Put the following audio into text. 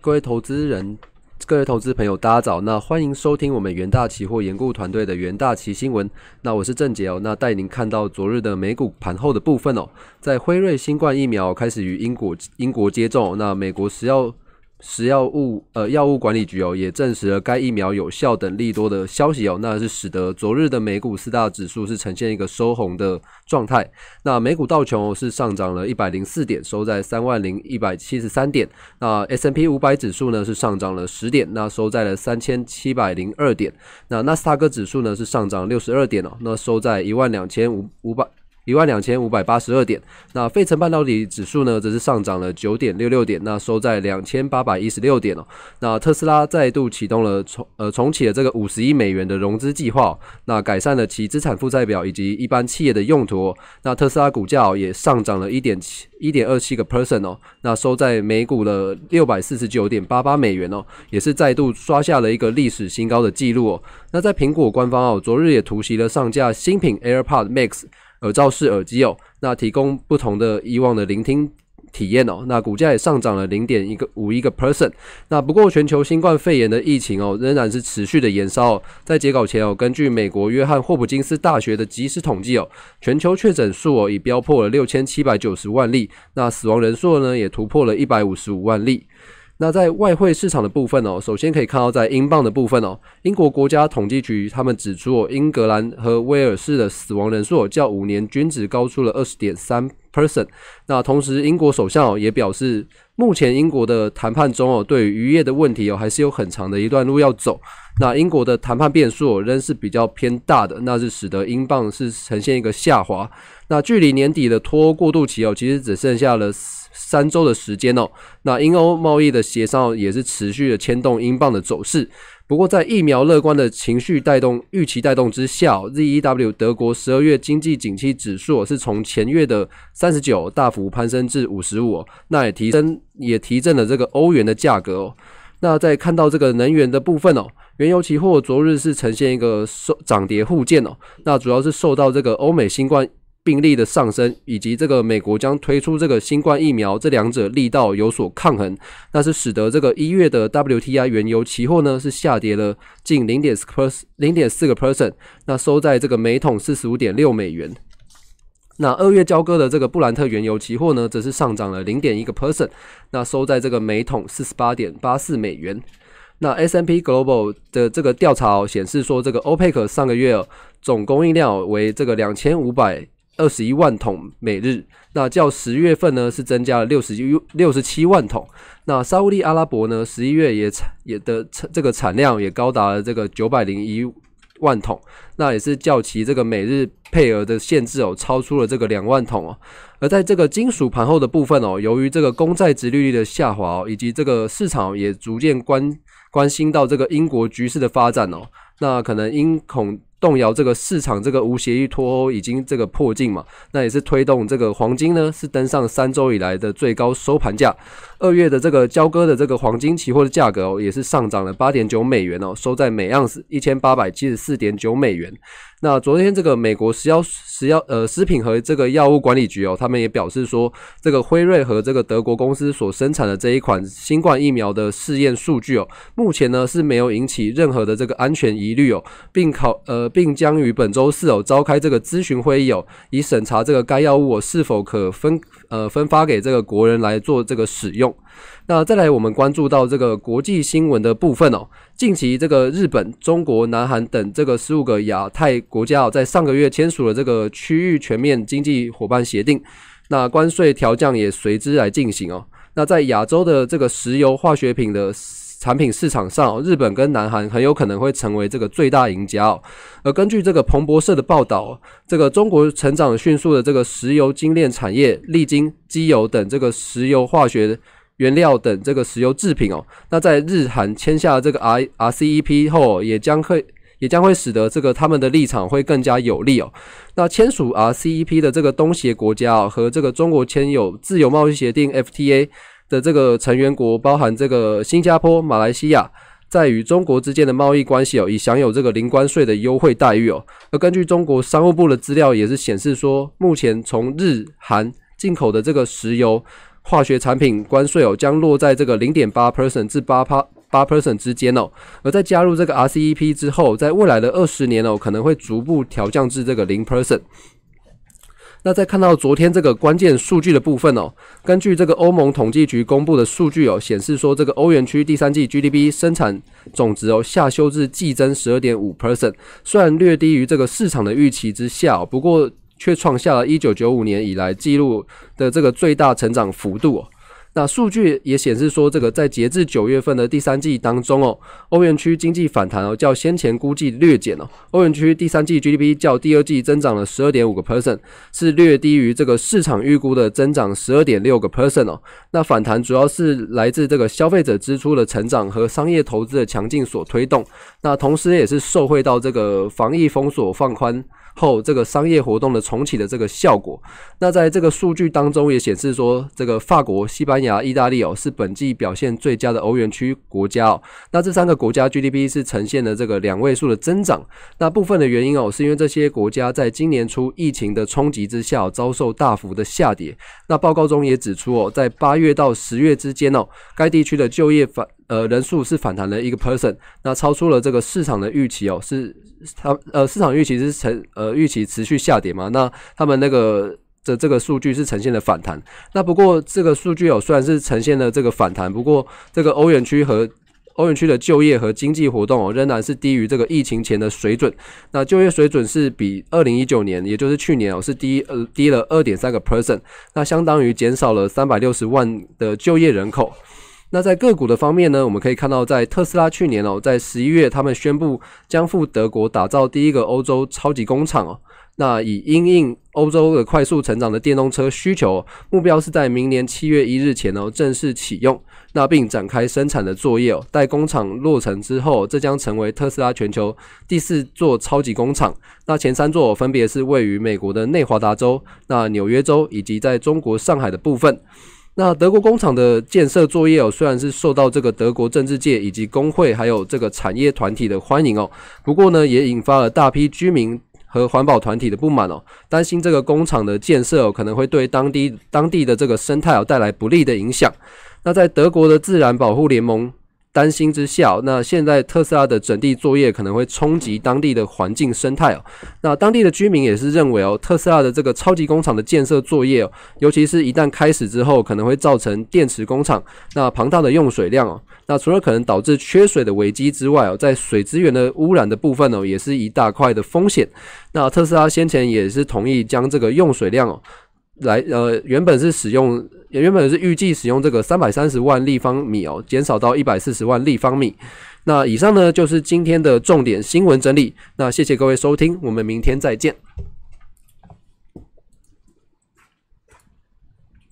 各位投资人、各位投资朋友，大家早。那欢迎收听我们元大期货研顾团队的元大期新闻。那我是郑杰哦。那带您看到昨日的美股盘后的部分哦。在辉瑞新冠疫苗开始与英国英国接种，那美国食药。食药物呃药物管理局哦也证实了该疫苗有效等利多的消息哦，那是使得昨日的美股四大指数是呈现一个收红的状态。那美股道琼是上涨了一百零四点，收在三万零一百七十三点。那 S M P 五百指数呢是上涨了十点，那收在了三千七百零二点。那纳斯达克指数呢是上涨六十二点哦，那收在一万两千五五百。一万两千五百八十二点，那费城半导体指数呢，则是上涨了九点六六点，那收在两千八百一十六点哦。那特斯拉再度启动了重呃重启了这个五十亿美元的融资计划，那改善了其资产负债表以及一般企业的用途。那特斯拉股价也上涨了一点七一点二七个 percent 哦，那收在每股的六百四十九点八八美元哦，也是再度刷下了一个历史新高的记录哦。那在苹果官方哦，昨日也突袭了上架新品 AirPod Max。耳罩式耳机哦，那提供不同的以往的聆听体验哦，那股价也上涨了零点一个五一个 percent。那不过全球新冠肺炎的疫情哦，仍然是持续的延烧。在截稿前哦，根据美国约翰霍普金斯大学的即时统计哦，全球确诊数哦已飙破了六千七百九十万例，那死亡人数呢也突破了一百五十五万例。那在外汇市场的部分哦，首先可以看到在英镑的部分哦，英国国家统计局他们指出，英格兰和威尔士的死亡人数较五年均值高出了二十点三 person，。那同时，英国首相也表示，目前英国的谈判中哦，对于渔业的问题哦，还是有很长的一段路要走。那英国的谈判变数仍是比较偏大的，那是使得英镑是呈现一个下滑。那距离年底的脱欧过渡期哦，其实只剩下了。三周的时间哦，那英欧贸易的协商也是持续的牵动英镑的走势。不过，在疫苗乐观的情绪带动、预期带动之下，ZEW 德国十二月经济景气指数是从前月的三十九大幅攀升至五十五，那也提升也提振了这个欧元的价格哦。那在看到这个能源的部分哦，原油期货昨日是呈现一个收涨跌互见哦，那主要是受到这个欧美新冠。病例的上升，以及这个美国将推出这个新冠疫苗，这两者力道有所抗衡，那是使得这个一月的 WTI 原油期货呢是下跌了近零点四零点四个 percent，那收在这个每桶四十五点六美元。那二月交割的这个布兰特原油期货呢，则是上涨了零点一个 percent，那收在这个每桶四十八点八四美元。那 S M P Global 的这个调查显示说，这个 OPEC 上个月总供应量为这个两千五百。二十一万桶每日，那较十月份呢是增加了六十一六十七万桶。那沙地阿拉伯呢十一月也产也的这个产量也高达了这个九百零一万桶，那也是较其这个每日配额的限制哦，超出了这个两万桶哦。而在这个金属盘后的部分哦，由于这个公债值利率的下滑哦，以及这个市场也逐渐关关心到这个英国局势的发展哦，那可能因恐。动摇这个市场，这个无协议脱欧已经这个破境嘛，那也是推动这个黄金呢是登上三周以来的最高收盘价。二月的这个交割的这个黄金期货的价格哦，也是上涨了八点九美元哦，收在每盎司一千八百七十四点九美元。那昨天这个美国食药食药呃食品和这个药物管理局哦，他们也表示说，这个辉瑞和这个德国公司所生产的这一款新冠疫苗的试验数据哦，目前呢是没有引起任何的这个安全疑虑哦，并考呃。并将于本周四哦召开这个咨询会议哦，以审查这个该药物是否可分呃分发给这个国人来做这个使用。那再来，我们关注到这个国际新闻的部分哦。近期这个日本、中国、南韩等这个十五个亚太国家哦，在上个月签署了这个区域全面经济伙伴协定，那关税调降也随之来进行哦。那在亚洲的这个石油化学品的。产品市场上，日本跟南韩很有可能会成为这个最大赢家哦。而根据这个彭博社的报道，这个中国成长迅速的这个石油精炼产业、历经、机油等这个石油化学原料等这个石油制品哦，那在日韩签下这个 R RCEP 后，也将会也将会使得这个他们的立场会更加有利哦。那签署 RCEP 的这个东协国家和这个中国签有自由贸易协定 FTA。的这个成员国包含这个新加坡、马来西亚，在与中国之间的贸易关系哦，已享有这个零关税的优惠待遇哦。而根据中国商务部的资料，也是显示说，目前从日韩进口的这个石油化学产品关税哦，将落在这个零点八 percent 至八趴八 percent 之间哦。而在加入这个 RCEP 之后，在未来的二十年哦，可能会逐步调降至这个零 percent。那再看到昨天这个关键数据的部分哦，根据这个欧盟统计局公布的数据哦，显示说这个欧元区第三季 GDP 生产总值哦下修至季增十二点五 percent，虽然略低于这个市场的预期之下，不过却创下了一九九五年以来记录的这个最大成长幅度。那数据也显示说，这个在截至九月份的第三季当中哦，欧元区经济反弹哦，较先前估计略减哦。欧元区第三季 GDP 较第二季增长了十二点五个 percent，是略低于这个市场预估的增长十二点六个 percent 哦。那反弹主要是来自这个消费者支出的成长和商业投资的强劲所推动。那同时也是受惠到这个防疫封锁放宽。后这个商业活动的重启的这个效果，那在这个数据当中也显示说，这个法国、西班牙牙、意大利哦是本季表现最佳的欧元区国家哦。那这三个国家 GDP 是呈现了这个两位数的增长。那部分的原因哦，是因为这些国家在今年初疫情的冲击之下遭受大幅的下跌。那报告中也指出哦，在八月到十月之间哦，该地区的就业反呃人数是反弹了一个 percent，那超出了这个市场的预期哦，是它呃市场预期是成呃预期持续下跌嘛？那他们那个的这个数据是呈现了反弹。那不过这个数据哦虽然是呈现了这个反弹，不过这个欧元区和欧元区的就业和经济活动哦仍然是低于这个疫情前的水准。那就业水准是比二零一九年，也就是去年哦是低呃低了二点三个 percent，那相当于减少了三百六十万的就业人口。那在个股的方面呢，我们可以看到，在特斯拉去年哦，在十一月，他们宣布将赴德国打造第一个欧洲超级工厂哦。那以因应欧洲的快速成长的电动车需求，目标是在明年七月一日前哦正式启用，那并展开生产的作业哦。待工厂落成之后，这将成为特斯拉全球第四座超级工厂。那前三座分别是位于美国的内华达州、那纽约州以及在中国上海的部分。那德国工厂的建设作业哦，虽然是受到这个德国政治界以及工会还有这个产业团体的欢迎哦，不过呢，也引发了大批居民和环保团体的不满哦，担心这个工厂的建设哦，可能会对当地当地的这个生态哦带来不利的影响。那在德国的自然保护联盟。担心之下，那现在特斯拉的整地作业可能会冲击当地的环境生态哦。那当地的居民也是认为哦，特斯拉的这个超级工厂的建设作业，尤其是一旦开始之后，可能会造成电池工厂那庞大的用水量哦。那除了可能导致缺水的危机之外哦，在水资源的污染的部分哦，也是一大块的风险。那特斯拉先前也是同意将这个用水量哦。来，呃，原本是使用，原本是预计使用这个三百三十万立方米哦，减少到一百四十万立方米。那以上呢就是今天的重点新闻整理。那谢谢各位收听，我们明天再见。